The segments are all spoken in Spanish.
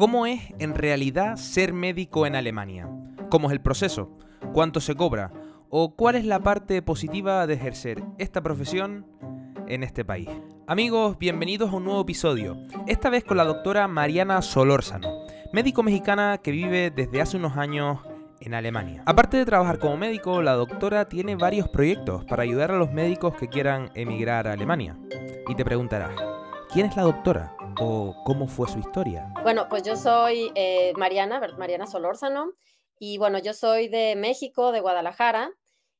¿Cómo es en realidad ser médico en Alemania? ¿Cómo es el proceso? ¿Cuánto se cobra? ¿O cuál es la parte positiva de ejercer esta profesión en este país? Amigos, bienvenidos a un nuevo episodio, esta vez con la doctora Mariana Solórzano, médico mexicana que vive desde hace unos años en Alemania. Aparte de trabajar como médico, la doctora tiene varios proyectos para ayudar a los médicos que quieran emigrar a Alemania. Y te preguntarás, ¿quién es la doctora? ¿O cómo fue su historia? Bueno, pues yo soy eh, Mariana, Mariana Solórzano, y bueno, yo soy de México, de Guadalajara,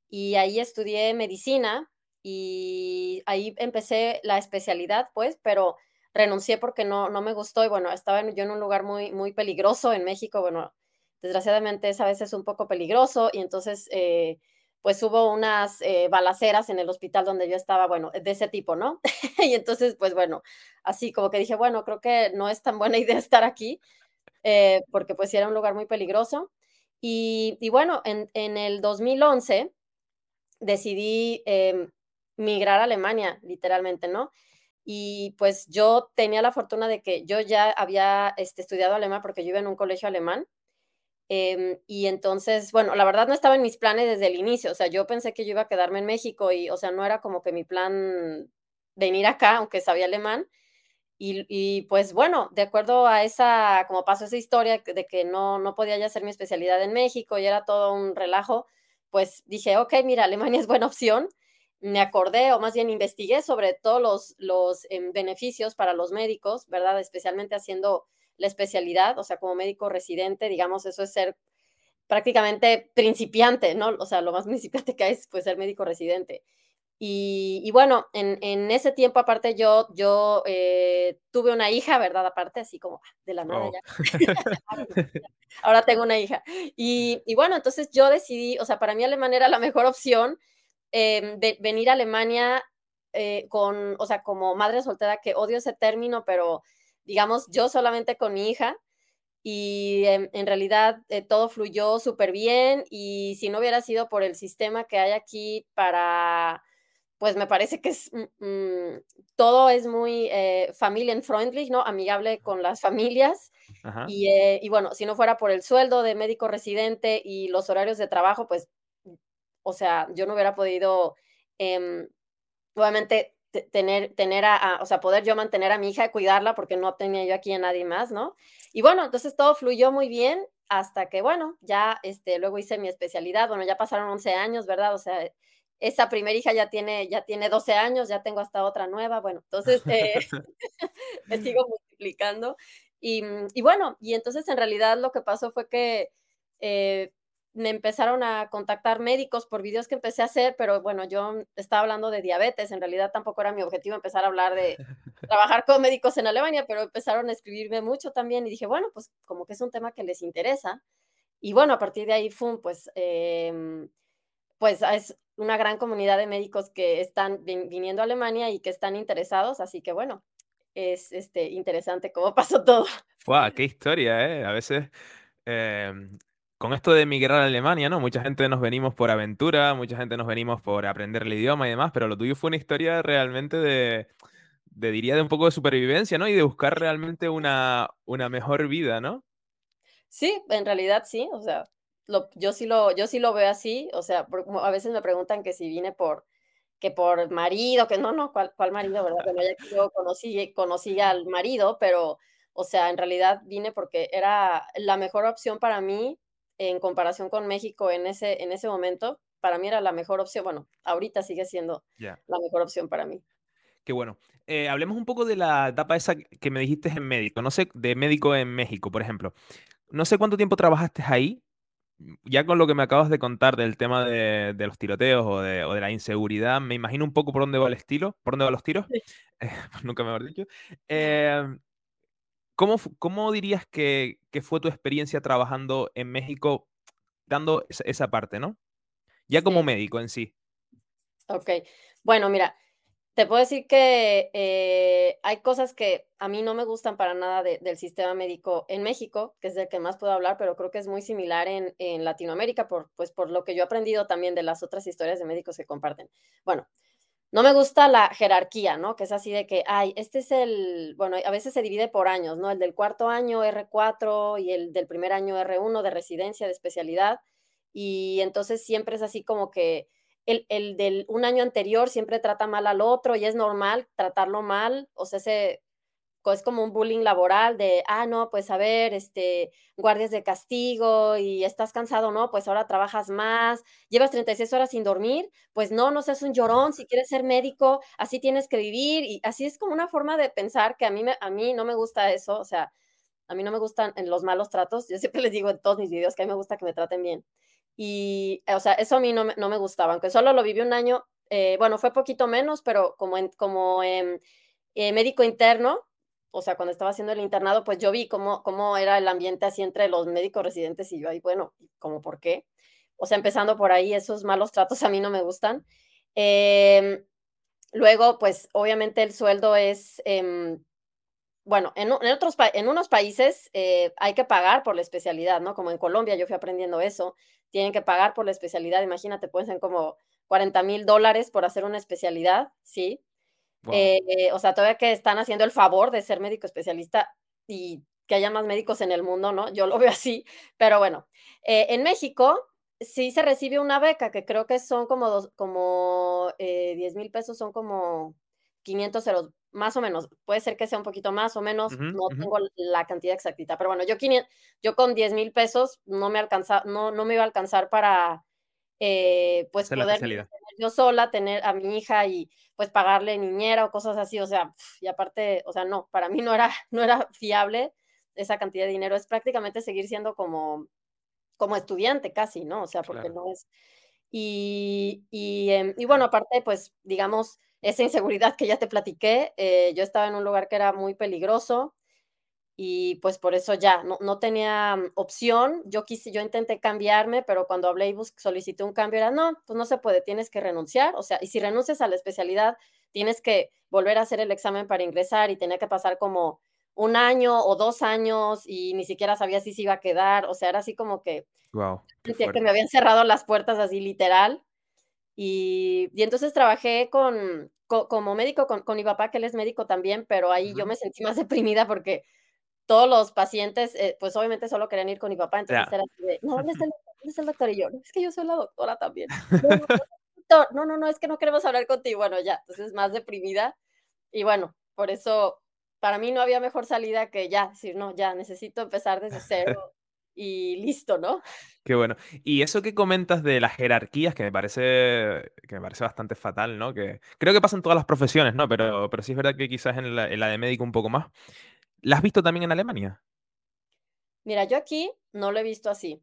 y ahí estudié medicina y ahí empecé la especialidad, pues, pero renuncié porque no, no me gustó y bueno, estaba yo en un lugar muy, muy peligroso en México, bueno, desgraciadamente es a veces un poco peligroso y entonces eh, pues hubo unas eh, balaceras en el hospital donde yo estaba, bueno, de ese tipo, ¿no? y entonces pues bueno, así como que dije, bueno, creo que no es tan buena idea estar aquí eh, porque pues era un lugar muy peligroso. Y, bueno, en, en, el 2011 decidí em, migrar a Alemania, literalmente, ¿no? Y pues yo tenía la fortuna de que yo ya había este, estudiado alemán porque yo iba en un colegio alemán Em, y entonces, bueno, la verdad no estaba en mis planes desde el inicio, o sea, yo pensé que yo iba a quedarme en México y, o sea, no era como que mi plan venir acá, aunque sabía alemán. Y, y, pues bueno, de acuerdo a esa, como pasó esa historia de que no, no podía ya hacer mi especialidad en México y era todo un relajo, pues dije, ok, mira, Alemania es buena opción. Me acordé, o más bien investigué sobre todos los, los eh, beneficios para los médicos, ¿verdad? Especialmente haciendo la especialidad, o sea, como médico residente, digamos, eso es ser prácticamente principiante, ¿no? O sea, lo más principiante que hay es pues, ser médico residente. Y, y bueno, en, en, ese tiempo aparte yo, yo eh, tuve una hija, ¿verdad? Aparte, así como ah, de la nada oh. ya. Ahora tengo una hija. Y, y, bueno, entonces yo decidí, o sea, para mí Alemania era la mejor opción eh, de venir a Alemania eh, con, o sea, como madre soltera, que odio ese término, pero digamos, yo solamente con mi hija y en, en realidad eh, todo fluyó súper bien y si no hubiera sido por el sistema que hay aquí para, pues me parece que es, mm, todo es muy eh, friendly, ¿no? Amigable con las familias. Y, eh, y, bueno, si no fuera por el sueldo de médico residente y los horarios de trabajo, pues, o sea, yo no hubiera podido, eh, obviamente, tener, tener a, o sea, poder yo mantener a mi hija y cuidarla porque no tenía yo aquí a nadie más, ¿no? Y bueno, entonces todo fluyó muy bien hasta que, bueno, ya, este, luego hice mi especialidad, bueno, ya pasaron 11 años, ¿verdad? O sea, esa primera hija ya tiene, ya tiene 12 años, ya tengo hasta otra nueva, bueno, entonces eh, me sigo multiplicando. Y, y, bueno, y entonces en realidad lo que pasó fue que eh, me empezaron a contactar médicos por videos que empecé a hacer, pero bueno, yo estaba hablando de diabetes, en realidad tampoco era mi objetivo empezar a hablar de trabajar con médicos en Alemania, pero empezaron a escribirme mucho también y dije, bueno, pues como que es un tema que les interesa. Y bueno, a partir de ahí, fue pues, eh, pues es una gran comunidad de médicos que están viniendo a Alemania y que están interesados, así que bueno, es este, interesante cómo pasó todo. ¡Wow! ¡Qué historia, eh! A veces... Eh, con esto de emigrar a Alemania, ¿no? Mucha gente nos venimos por aventura, mucha gente nos venimos por aprender el idioma y demás, pero lo tuyo fue una historia realmente de, de diría, de un poco de supervivencia, ¿no? Y de buscar realmente una, una mejor vida, ¿no? Sí, en realidad sí, o sea, lo, yo, sí lo, yo sí lo veo así, o sea, a veces me preguntan que si vine por, que por marido, que no, no, ¿cuál, cuál marido, verdad? Bueno, ya que yo conocí, conocí al marido, pero, o sea, en realidad vine porque era la mejor opción para mí en comparación con México en ese, en ese momento, para mí era la mejor opción. Bueno, ahorita sigue siendo la mejor opción para mí. Qué bueno. Eh, hablemos un poco de la etapa esa que me dijiste en médico, no sé, de médico en México, por ejemplo. No sé cuánto tiempo trabajaste ahí, ya con lo que me acabas de contar del tema de, los tiroteos o de, la inseguridad, me imagino un poco por dónde va el estilo, por dónde van los tiros, nunca me dicho. Eh, ¿Cómo, cómo dirías que, que, fue tu experiencia trabajando en México, dando esa, esa parte, ¿no? Ya como sí. médico en sí. Ok, bueno, mira, te puedo decir que eh, hay cosas que a mí no me gustan para nada de, del sistema médico en México, que es del que más puedo hablar, pero creo que es muy similar en, en Latinoamérica, por, pues por lo que yo he aprendido también de las otras historias de médicos que comparten. Bueno, no me gusta la jerarquía, ¿no? Que es así de que, ay, este es el, bueno, a veces se divide por años, ¿no? El del cuarto año R4 y el del primer año R1 de residencia, de especialidad. Y entonces siempre es así como que el, el del un año anterior siempre trata mal al otro y es normal tratarlo mal, o sea, ese, es como un bullying laboral de, ah, no, pues a ver, este, guardias de castigo y estás cansado, ¿no? Pues ahora trabajas más, llevas 36 horas sin dormir, pues no, no seas un llorón, si quieres ser médico, así tienes que vivir y así es como una forma de pensar que a mí, me, a mí no me gusta eso, o sea, a mí no me gustan los malos tratos, yo siempre les digo en todos mis videos que a mí me gusta que me traten bien. Y, o sea, eso a mí no me, no me gustaba, aunque solo lo viví un año, eh, bueno, fue poquito menos, pero como, en, como eh, médico interno, o sea, cuando estaba haciendo el internado, pues yo vi cómo, cómo era el ambiente así entre los médicos residentes y yo ahí, bueno, ¿cómo por qué? O sea, empezando por ahí, esos malos tratos a mí no me gustan. Em, luego, pues obviamente el sueldo es, em, bueno, en, otros, en unos países eh, hay que pagar por la especialidad, ¿no? Como en Colombia yo fui aprendiendo eso, tienen que pagar por la especialidad, imagínate, pueden ser como 40 mil dólares por hacer una especialidad, ¿sí? Eh, o sea, todavía que están haciendo el favor de ser médico especialista y que haya más médicos en el mundo, ¿no? Yo lo veo así, pero bueno, eh, en México sí se recibe una beca que creo que son como, dos, como 10 eh, mil pesos, son como 500 euros, más o menos. Puede ser que sea un poquito más o menos, no tengo la cantidad exactita, pero bueno, yo, 500, yo con 10 mil pesos no me, alcanza, no, no me iba a alcanzar para, pues, poder yo sola, tener a mi hija y pues pagarle niñera o cosas así, o sea, y aparte, o sea, no, para mí no era, no era fiable esa cantidad de dinero, es prácticamente seguir siendo como, como estudiante casi, ¿no? O sea, porque no es... Y, y, em, y, bueno, aparte, pues, digamos, esa inseguridad que ya te platiqué, eh, yo estaba en un lugar que era muy peligroso, y pues por eso ya no, no, tenía mm, opción. Yo quise, yo intenté cambiarme, pero cuando hablé y solicité un cambio era, no, pues no se puede, tienes que renunciar. O sea, y si renuncias a la especialidad, tienes que volver a hacer el examen para ingresar y tenía que pasar como un año o dos años y ni siquiera sabía si se iba a quedar. O sea, era así como que, wow, que me habían cerrado las puertas así literal. Y, y entonces trabajé con, como médico con, con, mi papá, que él es médico también, pero ahí yo me sentí más deprimida porque todos los pacientes, eh, pues obviamente solo querían ir con mi papá, entonces era así de, no, ¿dónde está, el, doctor? Y yo, es que yo soy la doctora también. No, no, no, es que no queremos hablar contigo. Bueno, ya, entonces más deprimida. Y bueno, por eso para mí no había mejor salida que ya, decir, no, ya, necesito empezar desde cero y listo, ¿no? Qué bueno. Y eso que comentas de las jerarquías, que me parece, que me parece bastante fatal, ¿no? Que creo que pasa en todas las profesiones, ¿no? Pero, pero sí es verdad que quizás en la, en la de médico un poco más. ¿La has visto también en Alemania? Mira, yo aquí no lo he visto así.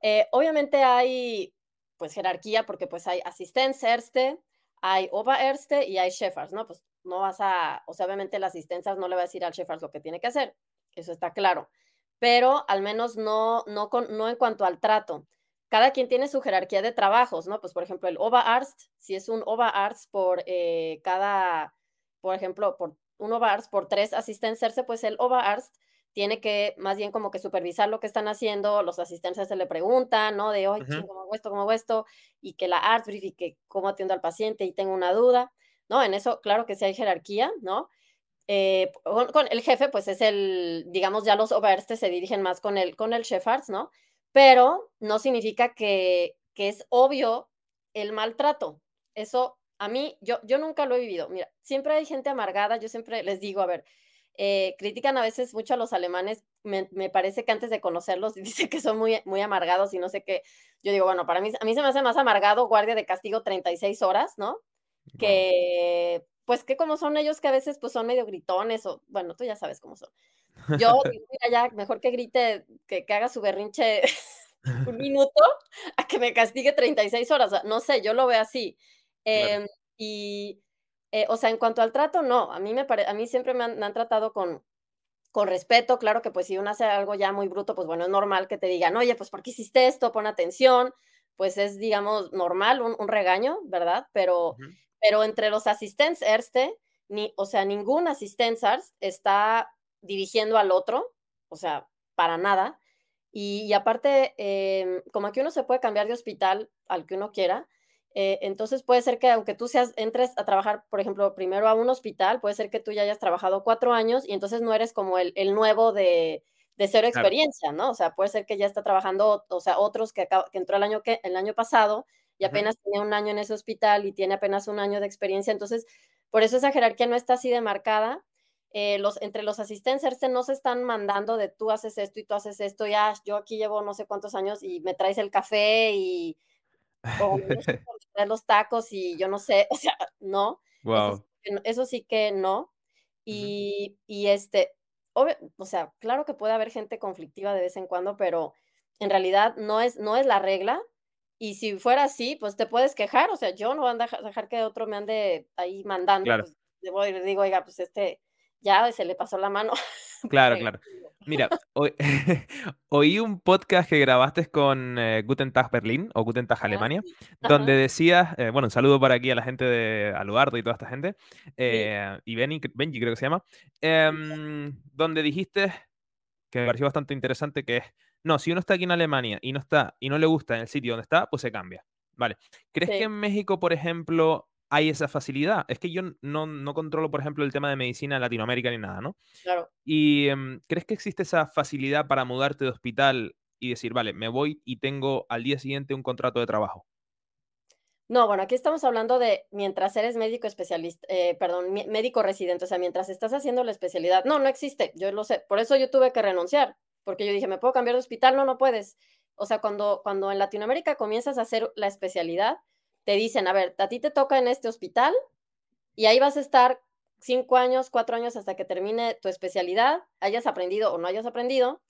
Eh, obviamente hay pues jerarquía porque pues hay Assistenzärzte, hay Oberärzte y hay Chefards, ¿no? Pues no vas a, o sea, obviamente la asistencia no le va a decir al Chefards lo que tiene que hacer, eso está claro, pero al menos no, no, no en cuanto al trato. Cada quien tiene su jerarquía de trabajos, ¿no? Pues por ejemplo el Oberarzt, si es un Oberarzt por eh, cada, por ejemplo, por un OVARS por tres asistentes, pues el OVARS tiene que más bien como que supervisar lo que están haciendo, los asistentes se le preguntan, ¿no? De, oye, ¿cómo hago esto? ¿Cómo hago esto? Y que la ART verifique cómo atiendo al paciente y tengo una duda, ¿no? En eso, claro que sí hay jerarquía, ¿no? Eh, con, el jefe, pues es el, digamos, ya los OVARS se dirigen más con el, con el Chefards, ¿no? Pero no significa que, que es obvio el maltrato. Eso a mí, yo, yo nunca lo he vivido. Mira, siempre hay gente amargada, yo siempre les digo, a ver, eh, critican a veces mucho a los alemanes, me, parece que antes de conocerlos dicen que son muy, muy amargados y no sé qué. Yo digo, bueno, para mí, a mí se me hace más amargado guardia de castigo 36 horas, ¿no? Que, pues que como son ellos que a veces pues son medio gritones o, bueno, tú ya sabes cómo son. Yo, mira, ya, mejor que grite, que, que haga su berrinche un minuto a que me castigue 36 horas. no sé, yo lo veo así. Em, y, eh, o sea, en cuanto al trato, no, a mí, me a mí siempre me han, tratado con, con respeto, claro que pues si uno hace algo ya muy bruto, pues bueno, es normal que te digan, oye, pues ¿por qué hiciste esto? Pon atención, pues es, digamos, normal, un, regaño, ¿verdad? Pero, pero entre los asistentes ERSTE, ni, o sea, ningún asistente está dirigiendo al otro, o sea, para nada. Y, aparte, em, como aquí uno se puede cambiar de hospital al que uno quiera, Eh, entonces puede ser que aunque tú seas, entres a trabajar, por ejemplo, primero a un hospital, puede ser que tú ya hayas trabajado cuatro años y entonces no eres como el, el nuevo de, de cero experiencia, ¿no? O sea, puede ser que ya está trabajando, o sea, otros que, que entró el año, que, el año pasado y apenas tenía un año en ese hospital y tiene apenas un año de experiencia. Entonces, por eso esa jerarquía no está así demarcada. Eh, los, entre los asistentes no se están mandando de tú haces esto y tú haces esto, ya yo aquí llevo no sé cuántos años y me traes el café y o los tacos y yo no sé, o sea, no. Wow. Eso, eso sí que no. Y, uh -huh. y este, obvio, o sea, claro que puede haber gente conflictiva de vez en cuando, pero en realidad no es, no es la regla. Y si fuera así, pues te puedes quejar. O sea, yo no voy a dejar, dejar que otro me ande ahí mandando. Claro. Pues, le digo, oiga, pues este, ya se le pasó la mano. Claro, claro. Mira, oí, oí, un podcast que grabaste con eh, Guten Tag Berlín o Guten Tag Alemania, sí. donde decías, eh, bueno, un saludo para aquí a la gente de Aluardo y toda esta gente, eh, sí. y Benny, Benji creo que se llama, em, donde dijiste, que me pareció bastante interesante, que es, no, si uno está aquí en Alemania y no está, y no le gusta en el sitio donde está, pues se cambia. Vale. ¿Crees Sí. que en México, por ejemplo, hay esa facilidad? Es que yo no, no controlo, por ejemplo, el tema de medicina en Latinoamérica ni nada, ¿no? Claro. Y em, ¿crees que existe esa facilidad para mudarte de hospital y decir, vale, me voy y tengo al día siguiente un contrato de trabajo? No, bueno, aquí estamos hablando de mientras eres médico especialista, eh, perdón, médico residente, o sea, mientras estás haciendo la especialidad. No, no existe, yo lo sé. Por eso yo tuve que renunciar, porque yo dije, ¿me puedo cambiar de hospital? No, no puedes. O sea, cuando, cuando en Latinoamérica comienzas a hacer la especialidad, te dicen, a ver, a ti te toca en este hospital y ahí vas a estar cinco años, cuatro años hasta que termine tu especialidad, hayas aprendido o no hayas aprendido,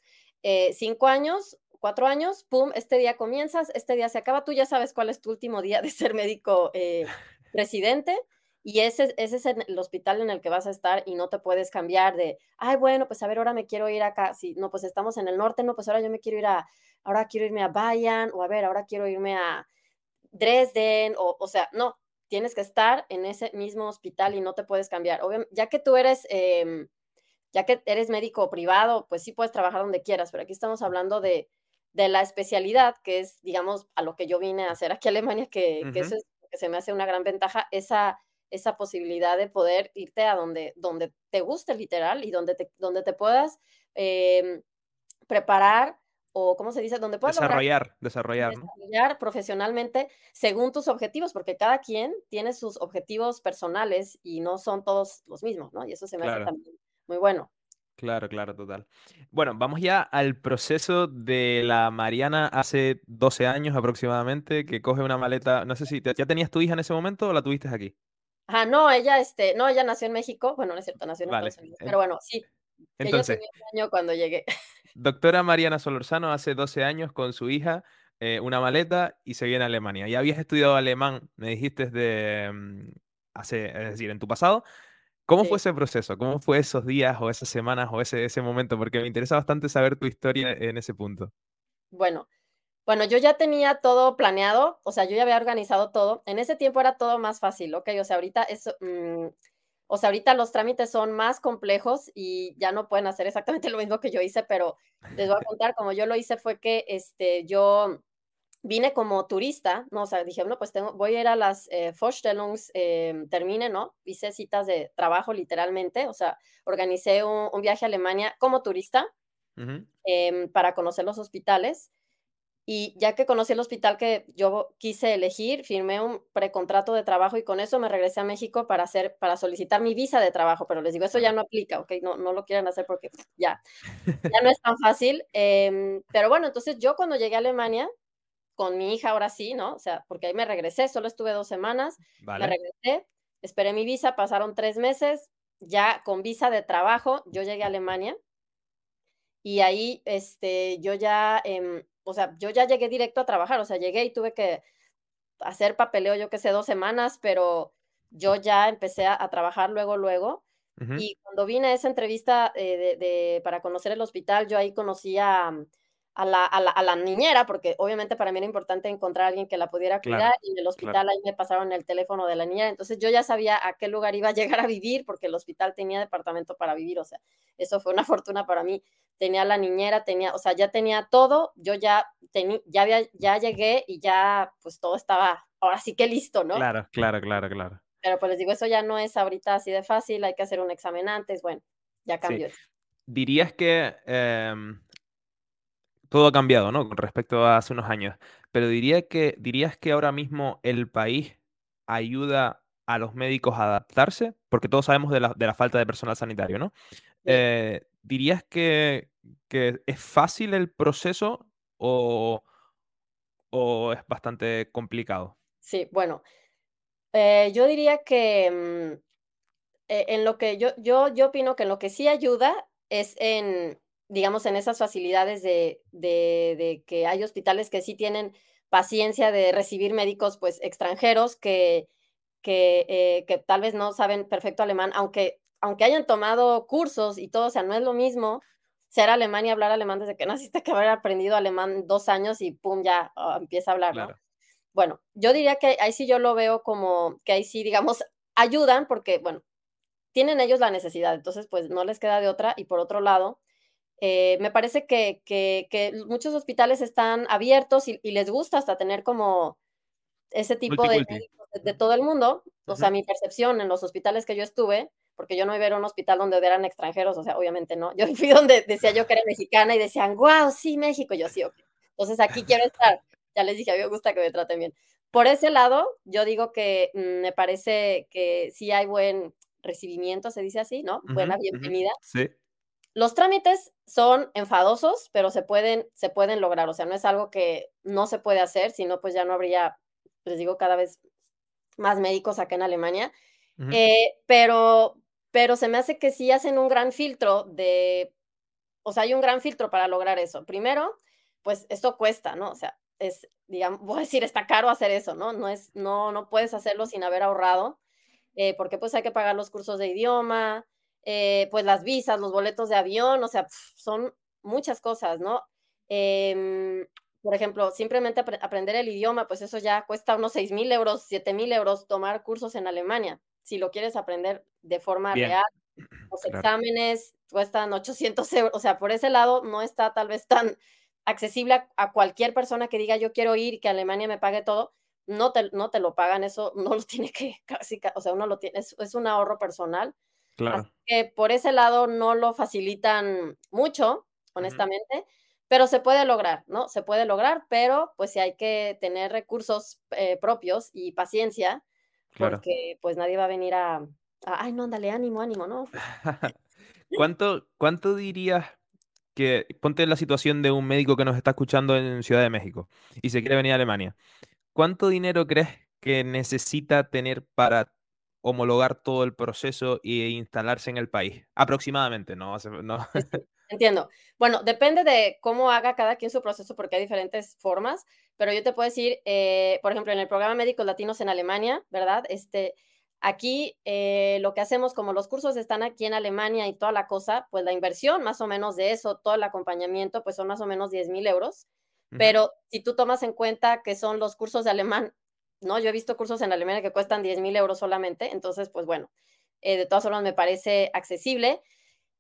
eh, cinco años, cuatro años, pum, este día comienzas, este día se acaba, tú ya sabes cuál es tu último día de ser médico eh, residente y ese, es el hospital en el que vas a estar y no te puedes cambiar de, ay, bueno, pues a ver, ahora me quiero ir acá, si no, pues estamos en el norte, no, pues ahora yo me quiero ir a, ahora quiero irme a Bayern o a ver, ahora quiero irme a Dresden o, o sea, no, tienes que estar en ese mismo hospital y no te puedes cambiar. Obviamente, ya que tú eres, eh, ya que eres médico privado, pues sí puedes trabajar donde quieras, pero aquí estamos hablando de, de la especialidad, que es, digamos, a lo que yo vine a hacer aquí a Alemania, que, Uh que eso es que se me hace una gran ventaja, esa, esa posibilidad de poder irte a donde, donde te guste literal y donde te, donde te puedas eh, preparar o, ¿cómo se dice? Donde puedas lograr Desarrollar, desarrollar, ¿no? desarrollar profesionalmente según tus objetivos, porque cada quien tiene sus objetivos personales y no son todos los mismos, ¿no? Y eso se me hace también muy bueno. Claro, claro, total. Bueno, vamos ya al proceso de la Mariana hace 12 años aproximadamente, que coge una maleta, no sé si te- ya tenías tu hija en ese momento o la tuviste aquí. Ajá, no, ella, este, no, ella nació en México, bueno, no es cierto, nació en Vale. Estados Unidos, pero bueno, sí, que yo Entonces, tenía un año cuando llegué. doctora Mariana Solorzano hace 12 años con su hija, eh, una maleta y se viene a Alemania. Ya habías estudiado alemán, me dijiste de mm, hace, es decir, en tu pasado. ¿Cómo fue ese proceso? ¿Cómo fue esos días o esas semanas o ese, ese momento? Porque me interesa bastante saber tu historia en ese punto. bueno, bueno, yo ya tenía todo planeado, o sea, yo ya había organizado todo. En ese tiempo era todo más fácil, ¿ok? O sea, ahorita eso, mm, o sea, ahorita los trámites son más complejos y ya no pueden hacer exactamente lo mismo que yo hice, pero les voy a contar, como yo lo hice fue que, este, yo vine como turista, ¿no? O sea, dije, bueno, pues tengo, voy a ir a las eh, Vorstellungs, eh, termine, ¿no? Hice citas de trabajo literalmente, o sea, organicé un, un viaje a Alemania como turista em, para conocer los hospitales. Y ya que conocí el hospital que yo quise elegir, firmé un precontrato de trabajo y con eso me regresé a México para hacer, para solicitar mi visa de trabajo. Pero les digo, eso ya no aplica, ¿ok? No, no lo quieren hacer porque ya, ya no es tan fácil. Em, pero bueno, entonces yo cuando llegué a Alemania, con mi hija ahora sí, ¿no? O sea, porque ahí me regresé, solo estuve dos semanas, me Vale. regresé, esperé mi visa, pasaron tres meses, ya con visa de trabajo, yo llegué a Alemania y ahí, este, yo ya, em, o sea, yo ya llegué directo a trabajar, o sea, llegué y tuve que hacer papeleo, yo qué sé, dos semanas, pero yo ya empecé a, a trabajar luego, luego. Y cuando vine a esa entrevista eh, de, de- para conocer el hospital, yo ahí conocí a, a la, a la- a la niñera, porque obviamente para mí era importante encontrar a alguien que la pudiera Claro, cuidar, y en el claro. hospital ahí me pasaron el teléfono de la niñera, entonces yo ya sabía a qué lugar iba a llegar a vivir, porque el hospital tenía departamento para vivir, o sea, eso fue una fortuna para mí. Tenía la niñera, tenía, o sea, ya tenía todo, yo ya, tení, ya, había, ya llegué y ya, pues todo estaba ahora sí que listo, ¿no? Claro, claro, claro, claro. Pero pues les digo, eso ya no es ahorita así de fácil, hay que hacer un examen antes, bueno, ya Sí. cambió. Dirías que em, todo ha cambiado, ¿no? Con respecto a hace unos años. Pero diría que, dirías que ahora mismo el país ayuda a los médicos a adaptarse, porque todos sabemos de la, de la falta de personal sanitario, ¿no? Eh, ¿dirías que, que es fácil el proceso o, o es bastante complicado? Sí, bueno, eh, yo diría que mm, eh, en lo que yo, yo, yo opino que en lo que sí ayuda es en, digamos, en esas facilidades de, de, de que hay hospitales que sí tienen paciencia de recibir médicos pues extranjeros que, que, eh, que tal vez no saben perfecto alemán, aunque, aunque hayan tomado cursos y todo, o sea, no es lo mismo ser alemán y hablar alemán desde que naciste que haber aprendido alemán dos años y pum, ya ah, empieza a hablar, ¿no? Claro. Bueno, yo diría que ahí sí yo lo veo como que ahí sí, digamos, ayudan porque, bueno, tienen ellos la necesidad, entonces pues no les queda de otra. Y por otro lado, eh, me parece que, que, que muchos hospitales están abiertos y, y, les gusta hasta tener como ese tipo Multi, de multi. de, de todo el mundo. O sea, mi percepción en los hospitales que yo estuve, porque yo no iba a ir a un hospital donde eran extranjeros, o sea, obviamente no. Yo fui donde decía yo que era mexicana y decían, wow, sí, México. Yo sí, ok. Entonces aquí quiero estar. Ya les dije, a mí me gusta que me traten bien. Por ese lado, yo digo que mm, me parece que sí hay buen recibimiento, se dice así, ¿no? Buena bienvenida. Sí, Los trámites son enfadosos, pero se pueden, se pueden lograr. O sea, no es algo que no se puede hacer, sino pues ya no habría, les digo, cada vez más médicos acá en Alemania. Eh, pero, pero se me hace que sí hacen un gran filtro de, o sea, hay un gran filtro para lograr eso. Primero, pues esto cuesta, ¿no? O sea, es, digamos, voy a decir, está caro hacer eso, ¿no? No es, no, no puedes hacerlo sin haber ahorrado, eh, porque pues hay que pagar los cursos de idioma, eh, pues las visas, los boletos de avión, o sea, pf, son muchas cosas, ¿no? Em, por ejemplo, simplemente apre- aprender el idioma, pues eso ya cuesta unos 6 mil euros, 7 mil euros tomar cursos en Alemania. Si lo quieres aprender de forma Bien, real, los claro. exámenes cuestan 800 euros, o sea, por ese lado no está tal vez tan accesible a, a cualquier persona que diga yo quiero ir y que Alemania me pague todo, no te, no te lo pagan, eso no lo tiene que, casi, ca- o sea, uno lo tiene, es, es un ahorro personal, así Claro. que por ese lado no lo facilitan mucho, honestamente, pero se puede lograr, ¿no? Se puede lograr, pero pues sí hay que tener recursos eh, propios y paciencia, Claro. porque pues nadie va a venir a, a, ay, no, ándale, ánimo, ánimo, ¿no? Pues, ¿Cuánto, cuánto dirías que, ponte en la situación de un médico que nos está escuchando en Ciudad de México y se quiere venir a Alemania? ¿Cuánto dinero crees que necesita tener para homologar todo el proceso e instalarse en el país? Aproximadamente, no, no. Entiendo. Bueno, depende de cómo haga cada quien su proceso, porque hay diferentes formas, pero yo te puedo decir, eh, por ejemplo, en el programa Médicos Latinos en Alemania, ¿verdad? Este, aquí eh, lo que hacemos, como los cursos están aquí en Alemania y toda la cosa, pues la inversión más o menos de eso, todo el acompañamiento, pues son más o menos 10 mil euros. Pero si tú tomas en cuenta que son los cursos de alemán, ¿no? Yo he visto cursos en Alemania que cuestan 10 mil euros solamente, entonces, pues bueno, eh, de todas formas me parece accesible.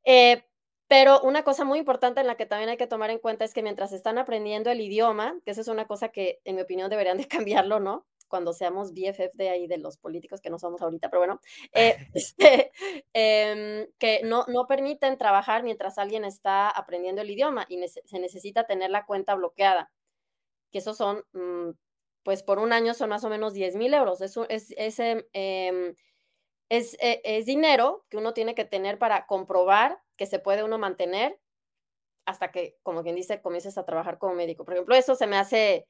Eh, pero una cosa muy importante en la que también hay que tomar en cuenta es que mientras están aprendiendo el idioma, que eso es una cosa que en mi opinión deberían de cambiarlo, ¿no? Cuando seamos BFF de ahí de los políticos que no somos ahorita, pero bueno, eh, este, em, que no, no permiten trabajar mientras alguien está aprendiendo el idioma y se necesita tener la cuenta bloqueada, que esos son, mm, pues por un año son más o menos 10 mil euros. Eso es, ese, em, es, eh, es dinero que uno tiene que tener para comprobar que se puede uno mantener hasta que, como quien dice, comiences a trabajar como médico. Por ejemplo, eso se me hace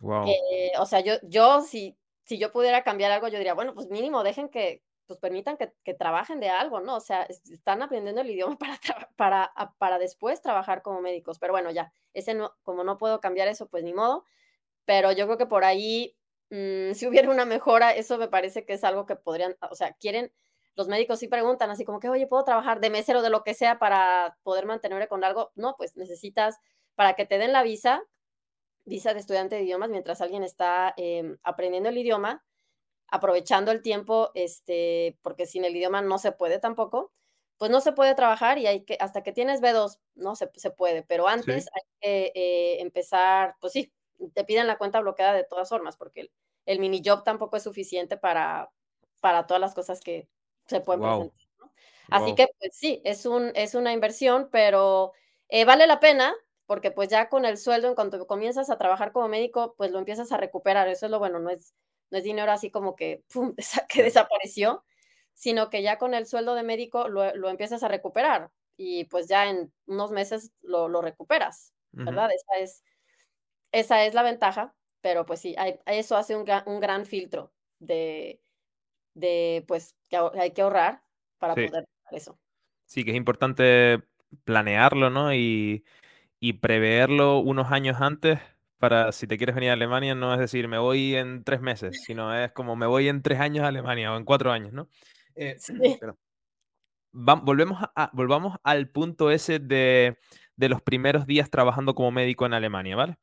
Wow. que, o sea, yo, yo si, si yo pudiera cambiar algo, yo diría, bueno, pues mínimo dejen que, pues permitan que, que trabajen de algo, ¿no? O sea, es- están aprendiendo el idioma para, para, para después trabajar como médicos. Pero bueno, ya, ese no, como no puedo cambiar eso, pues ni modo. Pero yo creo que por ahí, mm, si hubiera una mejora, eso me parece que es algo que podrían, o sea, quieren, los médicos sí preguntan así como que, oye, ¿puedo trabajar de mesero de lo que sea para poder mantenerme con algo? No, pues necesitas, para que te den la visa, visa de estudiante de idiomas, mientras alguien está em, aprendiendo el idioma, aprovechando el tiempo, este, porque sin el idioma no se puede tampoco, pues no se puede trabajar y hay que, hasta que tienes B2, no se, se puede, pero Sí, antes hay que eh, empezar, pues sí, te piden la cuenta bloqueada de todas formas, porque el, el mini job tampoco es suficiente para, para todas las cosas que se pueden presentar. Así que pues sí, es, un, es una inversión, pero eh, vale la pena porque pues ya con el sueldo, en cuanto comienzas a trabajar como médico, pues lo empiezas a recuperar. Eso es lo bueno, no es, no es dinero así como que, que desapareció, sino que ya con el sueldo de médico lo, lo empiezas a recuperar y pues ya en unos meses lo, lo recuperas, ¿verdad? esa, es, esa es la ventaja, pero pues sí, eso hace un, un gran filtro de, de, pues, que hay que ahorrar para poder hacer eso. Sí, que es importante planearlo, ¿no? Y, y preverlo unos años antes para si te quieres venir a Alemania, no es decir, me voy en tres meses, sino es como me voy en tres años a Alemania o en cuatro años, ¿no? Eh, volvemos a, volvamos al punto ese de, de, los primeros días trabajando como médico en Alemania, ¿vale?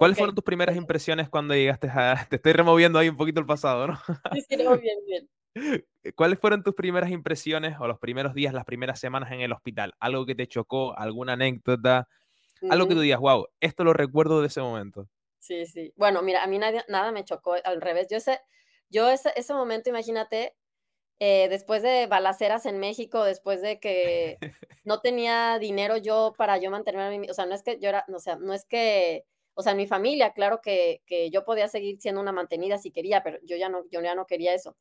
¿Cuáles fueron tus primeras impresiones cuando llegaste a... Te estoy removiendo ahí un poquito el pasado, ¿no? Sí, sí, no, bien, bien. ¿Cuáles fueron tus primeras impresiones o los primeros días, las primeras semanas en el hospital? ¿Algo que te chocó? ¿Alguna anécdota? Algo que tú digas, wow, esto lo recuerdo de ese momento. Sí, sí. Bueno, mira, a mí nada me chocó, al revés. Yo ese, yo ese, ese momento, imagínate, eh, después de balaceras en México, después de que no tenía dinero yo para yo mantenerme o sea, no es que yo era, o sea, no es que, o sea, mi familia, claro que, que yo podía seguir siendo una mantenida si quería, pero yo ya no, yo ya no quería eso.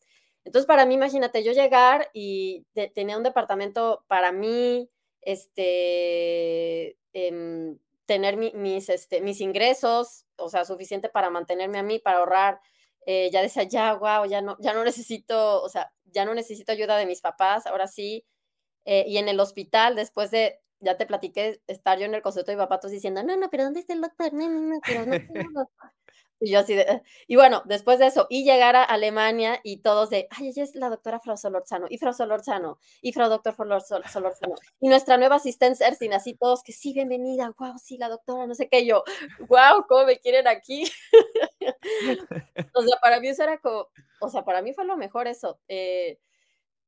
Entonces, para mí, imagínate, yo llegar y tenía un departamento para mí, este, em, tener mis, este, mis ingresos, o sea, suficiente para mantenerme a mí, para ahorrar. Eh, ya decía, ya, wow, ya no, ya no necesito, o sea, ya no necesito ayuda de mis papás, ahora sí. Eh, y en el hospital, después de, ya te platiqué, estar yo en el consultorio de papá, diciendo, no, no, pero ¿dónde está el doctor? No, no, no, pero no, Y yo así de, eh", y bueno, después de eso, y llegar a Alemania y todos de, ay, ella es la doctora Frau Solorzano, y Frau Solorzano, y Frau Doctor Solorzano, y nuestra nueva asistente Ersin, así todos que sí, bienvenida, wow, sí, la doctora, no sé qué, yo, wow, ¿cómo me quieren aquí? o sea, para mí eso era como, o sea, para mí fue lo mejor eso. Eh,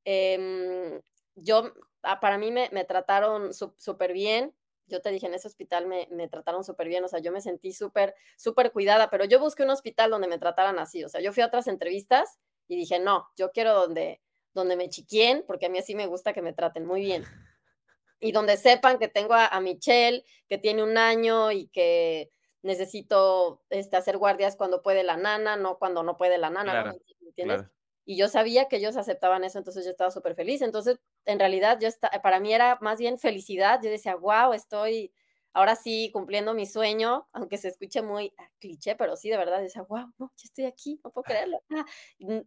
em, yo, ah, para mí me, me trataron súper bien, yo te dije, en ese hospital me, me trataron súper bien, o sea, yo me sentí súper, súper cuidada, pero yo busqué un hospital donde me trataran así, o sea, yo fui a otras entrevistas y dije, no, yo quiero donde, donde me chiquien, porque a mí así me gusta que me traten muy bien. Y donde sepan que tengo a, Michelle, que tiene un año y que necesito este, hacer guardias cuando puede la nana, no cuando no puede la nana, ¿no? ¿entiendes? Y yo sabía que ellos aceptaban eso, entonces yo estaba súper feliz. Entonces, en realidad, yo para mí era más bien felicidad. Yo decía, wow, estoy ahora sí cumpliendo mi sueño, aunque se escuche muy ah, cliché, pero sí, de verdad, decía, wow, no, yo estoy aquí, no puedo creerlo. Ah,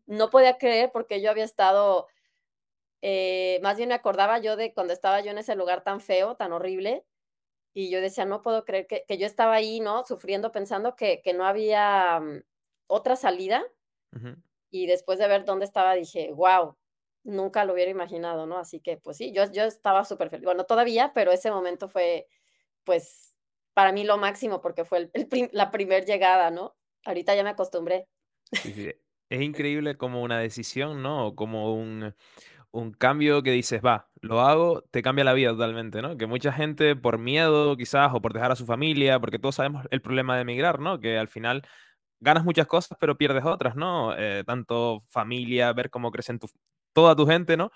no podía creer porque yo había estado, eh, más bien me acordaba yo de cuando estaba yo en ese lugar tan feo, tan horrible, y yo decía, no puedo creer que, yo estaba ahí, ¿no? Sufriendo, pensando que, no había mm, otra salida. Y después de ver dónde estaba, dije, wow, nunca lo hubiera imaginado, ¿no? Así que, pues sí, yo, yo estaba súper feliz. Bueno, todavía, pero ese momento fue, pues, para mí lo máximo porque fue la primer llegada, ¿no? Ahorita ya me acostumbré. Es increíble como una decisión, ¿no? Como un, un cambio que dices, va, lo hago, te cambia la vida totalmente, ¿no? Que mucha gente por miedo quizás o por dejar a su familia, porque todos sabemos el problema de emigrar, ¿no? Que al final ganas muchas cosas, pero pierdes otras, ¿no? Eh, tanto familia, ver cómo crecen tu, toda tu gente, ¿no?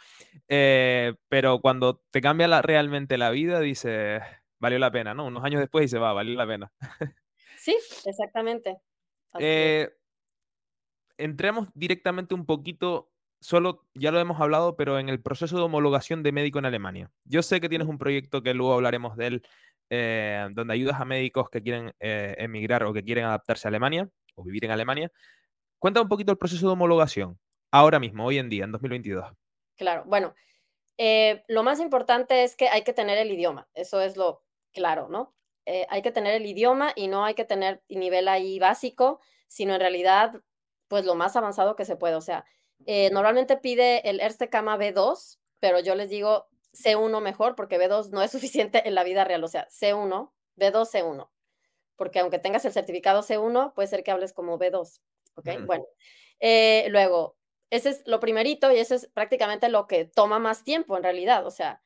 Eh, pero cuando te cambia la, realmente la vida, dices, valió la pena, ¿no? Unos años después dice, va, valió la pena. Sí, exactamente. Eh, entremos directamente un poquito, solo ya lo hemos hablado, pero en el proceso de homologación de médico en Alemania. Yo sé que tienes un proyecto que luego hablaremos de él, donde ayudas a médicos que quieren emigrar o que quieren adaptarse a Alemania o vivir en Alemania. Cuenta un poquito el proceso de homologación, ahora mismo, hoy en día, en 2022. Claro, bueno, eh, lo más importante es que hay que tener el idioma, eso es lo claro, ¿no? Eh, hay que tener el idioma y no hay que tener nivel ahí básico, sino en realidad, pues lo más avanzado que se puede. O sea, eh, normalmente pide el Erste Kama B2, pero yo les digo C1 mejor porque B2 no es suficiente en la vida real, o sea, C1, B2, C1 porque aunque tengas el certificado C1, puede ser que hables como B2. ¿Ok? Bueno, eh, luego, ese es lo primerito y eso es prácticamente lo que toma más tiempo en realidad. O sea,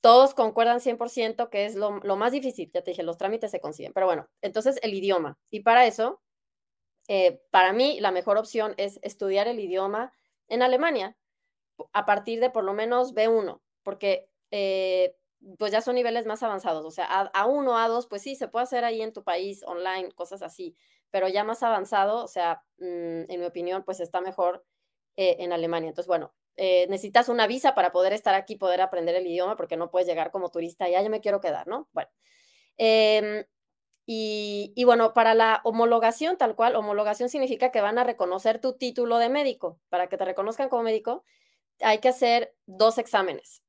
todos concuerdan 100% que es lo, más difícil. Ya te dije, los trámites se consiguen. Pero bueno, entonces el idioma. Y para eso, eh, para mí la mejor opción es estudiar el idioma en Alemania a partir de por lo menos B1, porque eh, pues ya son niveles más avanzados, o sea, a, A1, A2, pues sí, se puede hacer ahí en tu país, online, cosas así, pero ya más avanzado, o sea, mm, en mi opinión, pues está mejor eh, en Alemania. Entonces, bueno, eh, necesitas una visa para poder estar aquí, poder aprender el idioma, porque no puedes llegar como turista y ya, me quiero quedar, ¿no? Bueno. Em, y, bueno, para la homologación, tal cual, homologación significa que van a reconocer tu título de médico. Para que te reconozcan como médico, hay que hacer dos exámenes.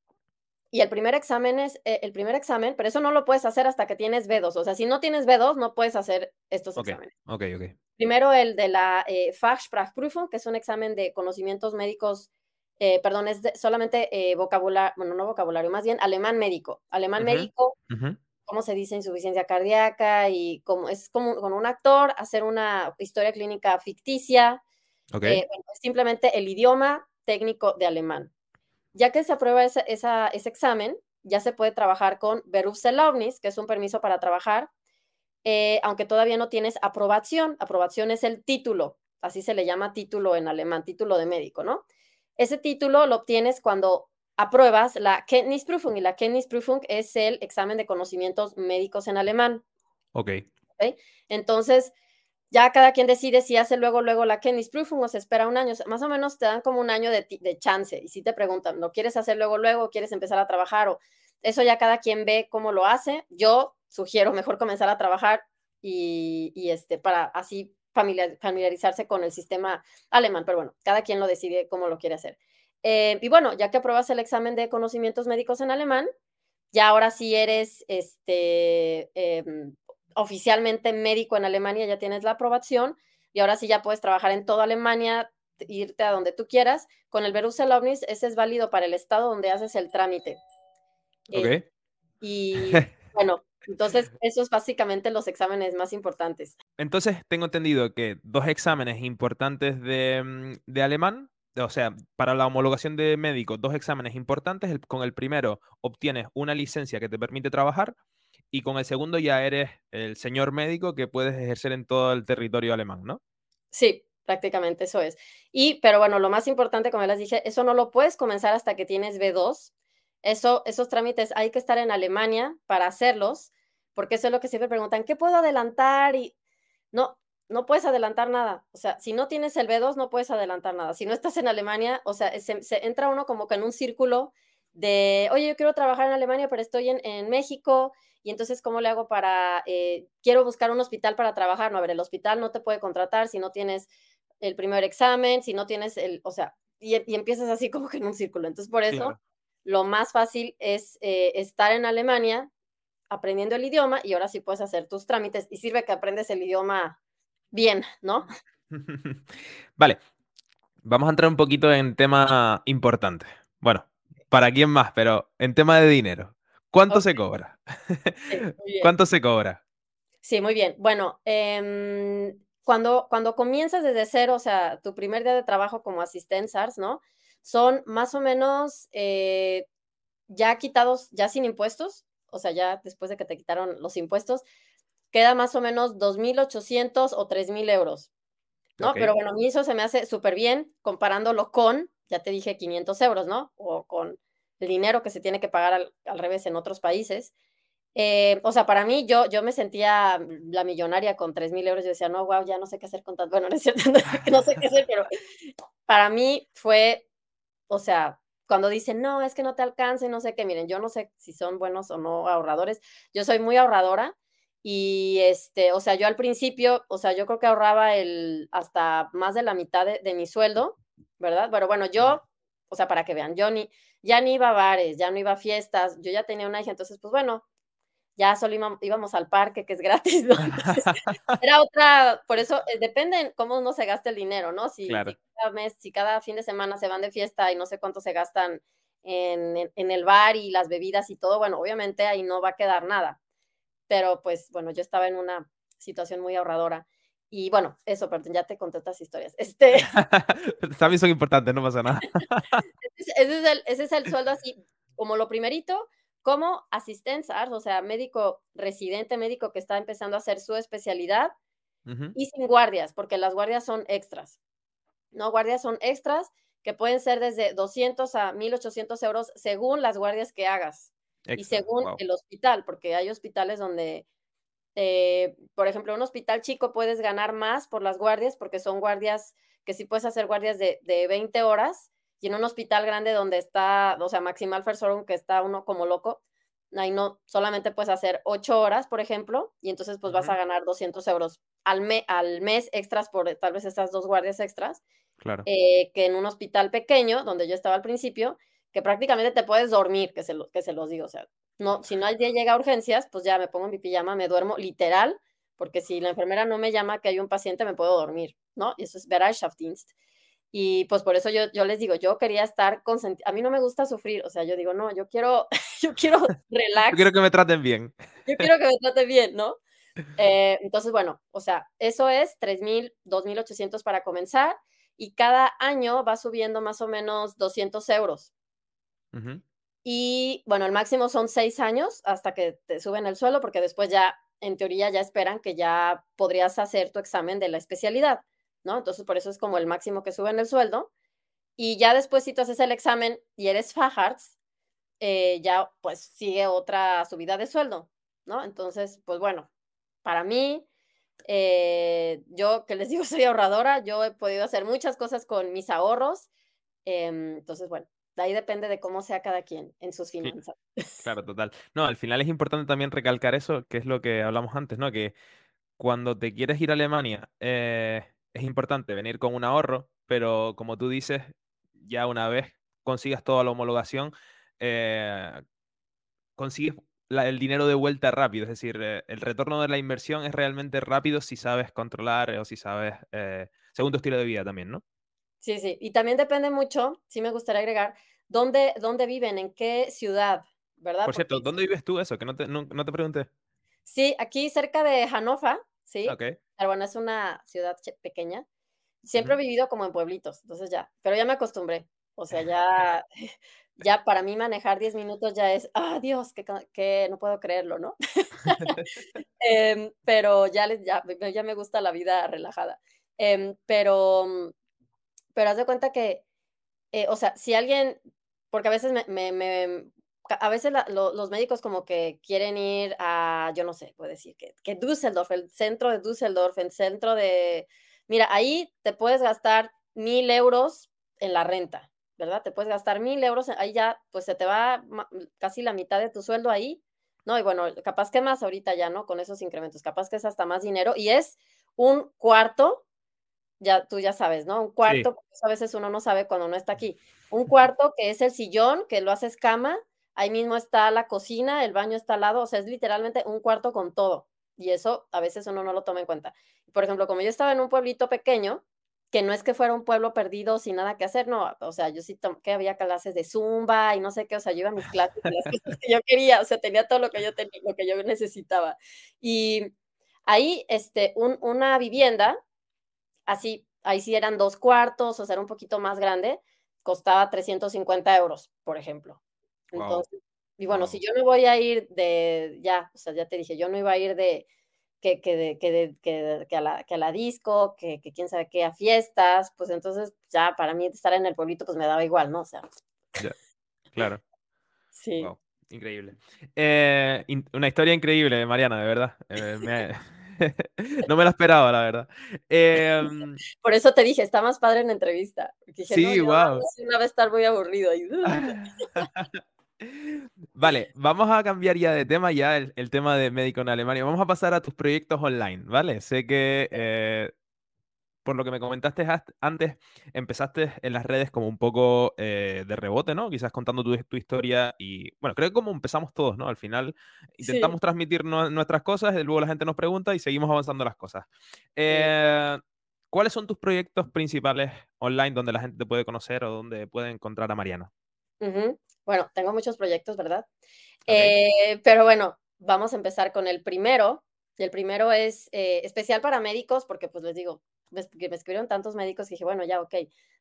Y el primer examen es eh, el primer examen, pero eso no lo puedes hacer hasta que tienes B2. O sea, si no tienes B2, no puedes hacer estos exámenes. Ok, ok. Primero el de la eh, Fachsprachprüfung, que es un examen de conocimientos médicos, eh, perdón, es solamente eh, vocabulario, bueno, no vocabulario, más bien alemán médico. Alemán médico, cómo se dice insuficiencia cardíaca y cómo es como con un actor, hacer una historia clínica ficticia. Okay. simplemente el idioma técnico de alemán. Ya que se aprueba ese, ese examen, ya se puede trabajar con Berufserlaubnis, que es un permiso para trabajar, eh, aunque todavía no tienes aprobación. Aprobación es el título, así se le llama título en alemán, título de médico, ¿no? Ese título lo obtienes cuando apruebas la Kenntnisprüfung y la Kenntnisprüfung es el examen de conocimientos médicos en alemán. Ok. ¿Okay? Entonces, ya cada quien decide si hace luego, luego la Kenntnisprüfung o se espera un año. Más o menos te dan como un año de, chance. Y si te preguntan, ¿lo quieres hacer luego, luego? ¿Quieres empezar a trabajar? O eso ya cada quien ve cómo lo hace. Yo sugiero mejor comenzar a trabajar y, este, para así familiarizarse con el sistema alemán. Pero bueno, cada quien lo decide cómo lo quiere hacer. Eh, y bueno, ya que apruebas el examen de conocimientos médicos en alemán, ya ahora sí eres este, em, oficialmente médico en Alemania, ya tienes la aprobación y ahora sí ya puedes trabajar en toda Alemania, irte a donde tú quieras. Con el Berufserlaubnis, ese es válido para el estado donde haces el trámite. Ok. y bueno, entonces esos es básicamente los exámenes más importantes. Entonces tengo entendido que dos exámenes importantes de, mm, de alemán o sea, para la homologación de médico, dos exámenes importantes. con el primero obtienes una licencia que te permite trabajar y con el segundo ya eres el señor médico que puedes ejercer en todo el territorio alemán, ¿no? Sí, prácticamente eso es. Y, pero bueno, lo más importante, como les dije, eso no lo puedes comenzar hasta que tienes B2. Eso, esos trámites hay que estar en Alemania para hacerlos, porque eso es lo que siempre preguntan, ¿qué puedo adelantar? Y no, no puedes adelantar nada. O sea, si no tienes el B2, no puedes adelantar nada. Si no estás en Alemania, o sea, se, se entra uno como que en un círculo de, oye, yo quiero trabajar en Alemania, pero estoy en, en México y entonces, ¿cómo le hago para, eh, quiero buscar un hospital para trabajar? No, a ver, el hospital no te puede contratar si no tienes el primer examen, si no tienes el, o sea, y, empiezas así como que en un círculo. Entonces, por eso, lo más fácil es eh, estar en Alemania aprendiendo el idioma y ahora sí puedes hacer tus trámites y sirve que aprendes el idioma bien, ¿no? Vale, vamos a entrar un poquito en tema importante. Bueno, para quién más, pero en tema de dinero. ¿Cuánto se cobra? ¿Cuánto se cobra? Sí, muy bien. Bueno, em, cuando, cuando comienzas desde cero, o sea, tu primer día de trabajo como asistente SARS, ¿no? Son más o menos eh, ya quitados, ya sin impuestos, o sea, ya después de que te quitaron los impuestos, queda más o menos 2.800 o 3.000 euros, ¿no? Pero bueno, a mí eso se me hace súper bien comparándolo con, ya te dije, 500 euros, ¿no? O con el dinero que se tiene que pagar al, revés en otros países. Eh, o sea, para mí, yo, yo me sentía la millonaria con 3 mil euros. Yo decía, no, wow, ya no sé qué hacer con tanto. Bueno, no es cierto, no sé qué hacer, pero para mí fue, o sea, cuando dicen, no, es que no te alcance, no sé qué, miren, yo no sé si son buenos o no ahorradores. Yo soy muy ahorradora y, este, o sea, yo al principio, o sea, yo creo que ahorraba el, hasta más de la mitad de, de mi sueldo, ¿verdad? Pero bueno, yo, o sea, para que vean, yo ni, ya ni iba a bares, ya no iba a fiestas, yo ya tenía una hija, entonces, pues bueno, ya solo íbamos, al parque, que es gratis, ¿no? era otra, por eso eh, depende cómo uno se gasta el dinero, ¿no? Si, cada mes, si cada fin de semana se van de fiesta y no sé cuánto se gastan en, en, el bar y las bebidas y todo, bueno, obviamente ahí no va a quedar nada. Pero pues bueno, yo estaba en una situación muy ahorradora. Y bueno, eso, perdón, ya te conté otras historias. Este... También son importantes, no pasa nada. ese, es el, ese es el sueldo así, como lo primerito, como asistente, o sea, médico residente, médico que está empezando a hacer su especialidad. y sin guardias, porque las guardias son extras. ¿No? Guardias son extras que pueden ser desde 200 a 1800 euros según las guardias que hagas y según el hospital, porque hay hospitales donde, eh, por ejemplo, un hospital chico puedes ganar más por las guardias porque son guardias que sí puedes hacer guardias de, de 20 horas y en un hospital grande donde está, o sea, Maximal Fersorum, que está uno como loco, ahí no, solamente puedes hacer 8 horas, por ejemplo, y entonces pues vas a ganar 200 euros al, al mes extras por tal vez esas dos guardias extras. Claro. Eh, que en un hospital pequeño, donde yo estaba al principio, que prácticamente te puedes dormir, que se, lo, que se los digo, o sea, no, si no al día llega a urgencias, pues ya me pongo en mi pijama, me duermo literal, porque si la enfermera no me llama que hay un paciente, me puedo dormir, ¿no? Y eso es Bereitschaftsdienst. Y pues por eso yo, yo les digo, yo quería estar consentida. A mí no me gusta sufrir, o sea, yo digo, no, yo quiero, yo quiero relax. yo quiero que me traten bien. Yo quiero que me traten bien, ¿no? Eh, entonces, bueno, o sea, eso es 3.000, 2.800 para comenzar y cada año va subiendo más o menos 200 euros. Y bueno, el máximo son seis años hasta que te suben el suelo, porque después ya, en teoría, ya esperan que ya podrías hacer tu examen de la especialidad. ¿no? Entonces, por eso es como el máximo que suben el sueldo. Y ya después, si tú haces el examen y eres Fajards, eh, ya pues sigue otra subida de sueldo, ¿no? Entonces, pues bueno, para mí, eh, yo que les digo, soy ahorradora, yo he podido hacer muchas cosas con mis ahorros. Em, entonces, bueno, de ahí depende de cómo sea cada quien en sus finanzas. claro, total. No, al final es importante también recalcar eso, que es lo que hablamos antes, ¿no? Que cuando te quieres ir a Alemania, eh, es importante venir con un ahorro, pero como tú dices, ya una vez consigas toda la homologación, eh, consigues el dinero de vuelta rápido. Es decir, eh, el retorno de la inversión es realmente rápido si sabes controlar o si sabes, eh, tu estilo de vida también, ¿no? Sí, sí. Y también depende mucho, sí me gustaría agregar, dónde, dónde viven, en qué ciudad, ¿verdad? Por cierto, ¿dónde vives tú eso? Que no te, no, te pregunté. Sí, aquí cerca de Hannover, ¿sí? Ok. Pero bueno, es una ciudad pequeña. Siempre he vivido como en pueblitos, entonces ya, pero ya me acostumbré. O sea, ya, ya para mí manejar 10 minutos ya es, ah, Dios, que, no puedo creerlo, ¿no? Em, pero ya, les, ya, ya, me gusta la vida relajada. Em, pero, pero haz de cuenta que, eh, o sea, si alguien, porque a veces me, a veces los médicos como que quieren ir a, yo no sé, puedo decir, que, que Düsseldorf, el centro de Düsseldorf, el centro de, mira, ahí te puedes gastar mil euros en la renta, ¿verdad? Te puedes gastar mil euros, ahí ya, pues se te va casi la mitad de tu sueldo ahí, ¿no? Y bueno, capaz que más ahorita ya, ¿no? Con esos incrementos, capaz que es hasta más dinero y es un cuarto, ya tú ya sabes, ¿no? Un cuarto, a veces uno no sabe cuando no está aquí. Un cuarto que es el sillón, que lo haces cama, Ahí mismo está la cocina, el baño está al lado, o sea, es literalmente un cuarto con todo. Y eso a veces uno no lo toma en cuenta. Por ejemplo, como yo estaba en un pueblito pequeño, que no es que fuera un pueblo perdido sin nada que hacer, no, o sea, yo sí que había clases de zumba y no sé qué, o sea, yo iba a mis clases, las cosas que yo quería, o sea, tenía todo lo que yo tenía, lo que yo necesitaba. Y ahí, este, una vivienda, así, ahí sí eran dos cuartos, o sea, era un poquito más grande, costaba 350 euros, por ejemplo. Entonces, y bueno, si yo no voy a ir de, ya, o sea, ya te dije, yo no iba a ir de, que, que, de, que, que, que, a la, que a la disco, que, que quién sabe qué, a fiestas, pues entonces ya para mí estar en el pueblito pues me daba igual, ¿no? O sea. claro. Sí. Increíble. Eh, una historia increíble, Mariana, de verdad. Eh, no me la esperaba, la verdad. Em, Por eso te dije, está más padre en entrevista. sí, wow. Una vez estar muy aburrido. Vale, vamos a cambiar ya de tema, ya el, tema de médico en Alemania. Vamos a pasar a tus proyectos online, ¿vale? Sé que, eh, por lo que me comentaste antes, empezaste en las redes como un poco eh, de rebote, ¿no? Quizás contando tu, tu, historia y, bueno, creo que como empezamos todos, ¿no? Al final intentamos transmitir nuestras cosas, y luego la gente nos pregunta y seguimos avanzando las cosas. Eh, ¿Cuáles son tus proyectos principales online donde la gente te puede conocer o donde puede encontrar a Mariana? Bueno, tengo muchos proyectos, ¿verdad? Eh, pero bueno, vamos a empezar con el primero. El primero es eh, especial para médicos, porque pues les digo, me, me escribieron tantos médicos que dije, bueno, ya, ok,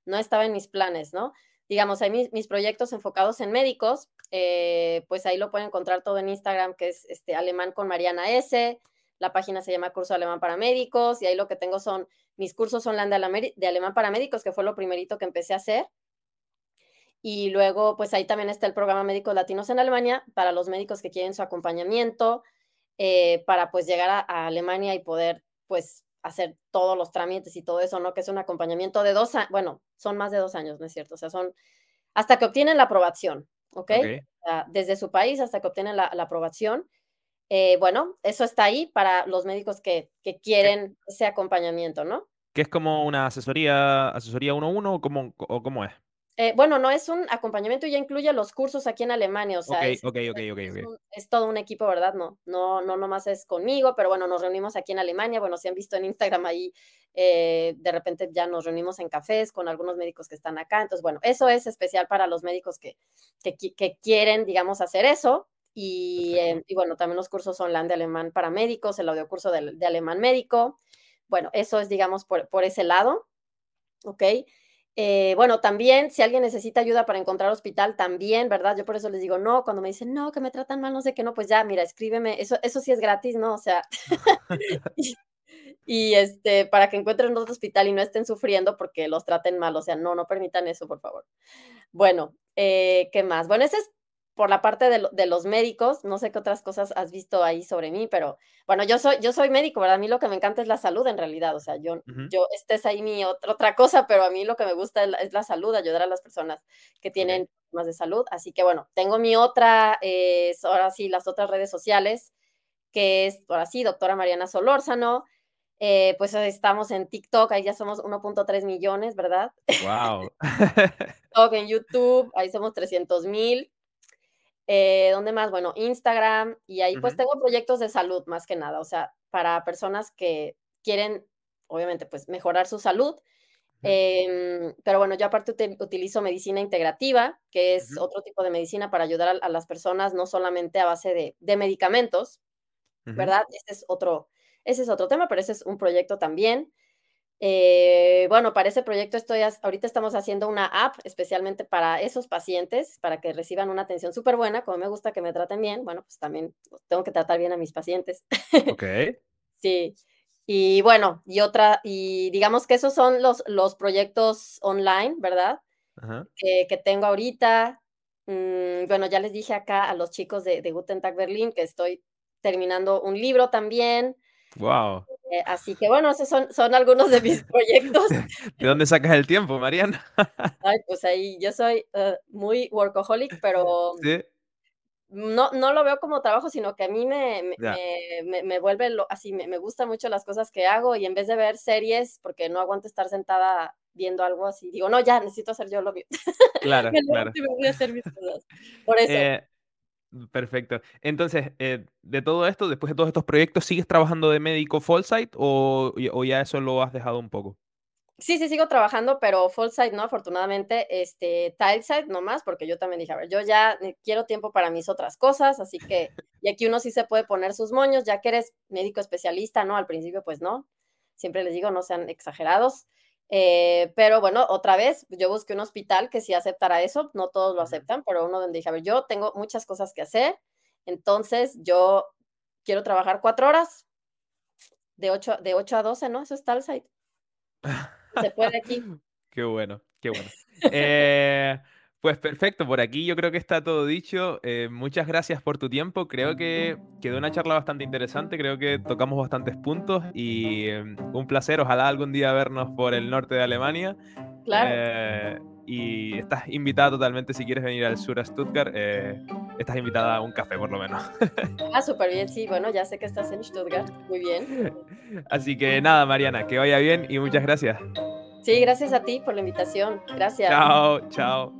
no estaba en mis planes, ¿no? Digamos, hay mis, mis proyectos enfocados en médicos, eh, pues ahí lo pueden encontrar todo en Instagram, que es este, alemán con Mariana S. la página se llama Curso Alemán para Médicos y ahí lo que tengo son mis cursos online de, de Alemán para Médicos, que fue lo primerito que empecé a hacer. Y luego, pues ahí también está el programa Médicos Latinos en Alemania para los médicos que quieren su acompañamiento, eh, para pues llegar a, Alemania y poder pues hacer todos los trámites y todo eso, ¿no? Que es un acompañamiento de dos años, bueno, son más de dos años, ¿no es cierto? O sea, son hasta que obtienen la aprobación, ¿ok? desde su país hasta que obtienen la, aprobación. Eh, bueno, eso está ahí para los médicos que, que quieren ese acompañamiento, ¿no? ¿Que es como una asesoría, asesoría uno a uno o cómo, o cómo es? Eh, bueno, no es un acompañamiento, ya incluye los cursos aquí en Alemania, o sea, es, todo un equipo, ¿verdad? No, no, no nomás es conmigo, pero bueno, nos reunimos aquí en Alemania, bueno, si han visto en Instagram ahí, eh, de repente ya nos reunimos en cafés con algunos médicos que están acá, entonces, bueno, eso es especial para los médicos que, que, quieren, digamos, hacer eso, y, eh, y, bueno, también los cursos online de alemán para médicos, el audiocurso de, de alemán médico, bueno, eso es, digamos, por, por ese lado, ¿ok? Eh, bueno, también si alguien necesita ayuda para encontrar hospital, también, ¿verdad? Yo por eso les digo, no, cuando me dicen, no, que me tratan mal, no sé qué, no, pues ya, mira, escríbeme, eso, eso sí es gratis, ¿no? O sea, y, este, para que encuentren otro hospital y no estén sufriendo porque los traten mal, o sea, no, no permitan eso, por favor. Bueno, eh, ¿qué más? Bueno, ese es por la parte de, los médicos, no sé qué otras cosas has visto ahí sobre mí, pero bueno, yo soy, yo soy médico, ¿verdad? A mí lo que me encanta es la salud en realidad, o sea, yo, yo, esta es ahí mi otra, otra cosa, pero a mí lo que me gusta es la, salud, ayudar a las personas que tienen problemas de salud, así que bueno, tengo mi otra, eh, ahora sí, las otras redes sociales, que es, ahora sí, doctora Mariana Solórzano, eh, pues estamos en TikTok, ahí ya somos 1.3 millones, ¿verdad? Wow. en YouTube, ahí somos 300 mil. Eh, ¿Dónde más? Bueno, Instagram y ahí pues tengo proyectos de salud más que nada, o sea, para personas que quieren, obviamente, pues mejorar su salud. Em, pero bueno, yo aparte utilizo medicina integrativa, que es otro tipo de medicina para ayudar a, las personas, no solamente a base de, medicamentos, ¿verdad? Ese es otro, ese es otro tema, pero ese es un proyecto también. Eh, bueno, para ese proyecto estoy, ahorita estamos haciendo una app especialmente para esos pacientes, para que reciban una atención súper buena, como me gusta que me traten bien, bueno, pues también tengo que tratar bien a mis pacientes. Ok. sí. Y bueno, y otra, y digamos que esos son los, los proyectos online, ¿verdad? Que, tengo ahorita. Mm, bueno, ya les dije acá a los chicos de, de Guten Tag Berlin que estoy terminando un libro también. Wow. Eh, así que bueno, esos son, son algunos de mis proyectos. ¿De dónde sacas el tiempo, Mariana? Ay, pues ahí yo soy eh, muy workaholic, pero no, no lo veo como trabajo, sino que a mí me, me, me, vuelve lo, así, me, me gustan mucho las cosas que hago y en vez de ver series, porque no aguanto estar sentada viendo algo así, digo, no, ya necesito hacer yo lo mío. Claro, claro. voy a hacer mis cosas. Por eso. Eh, Perfecto. Entonces, eh, de todo esto, después de todos estos proyectos, ¿sigues trabajando de médico full site o, ya eso lo has dejado un poco? Sí, sí, sigo trabajando, pero full site no, afortunadamente, este, tile site no más, porque yo también dije, a ver, yo ya quiero tiempo para mis otras cosas, así que, y aquí uno sí se puede poner sus moños, ya que eres médico especialista, ¿no? Al principio, pues no, siempre les digo, no sean exagerados, eh, pero bueno, otra vez, yo busqué un hospital que sí aceptara eso, no todos lo aceptan, pero uno donde dije, a ver, yo tengo muchas cosas que hacer, entonces yo quiero trabajar cuatro horas, de 8, de 8 a 12, ¿no? Eso está al site. Se puede aquí. Qué bueno, qué bueno. Eh, pues perfecto, por aquí yo creo que está todo dicho. Eh, muchas gracias por tu tiempo. Creo que quedó una charla bastante interesante. Creo que tocamos bastantes puntos y em, un placer. Ojalá algún día vernos por el norte de Alemania. Claro. Eh, y estás invitada totalmente si quieres venir al sur a Stuttgart. Eh, estás invitada a un café por lo menos. ah, súper bien, sí. Bueno, ya sé que estás en Stuttgart. Muy bien. Así que nada, Mariana, que vaya bien y muchas gracias. Sí, gracias a ti por la invitación. Gracias. Chao, chao.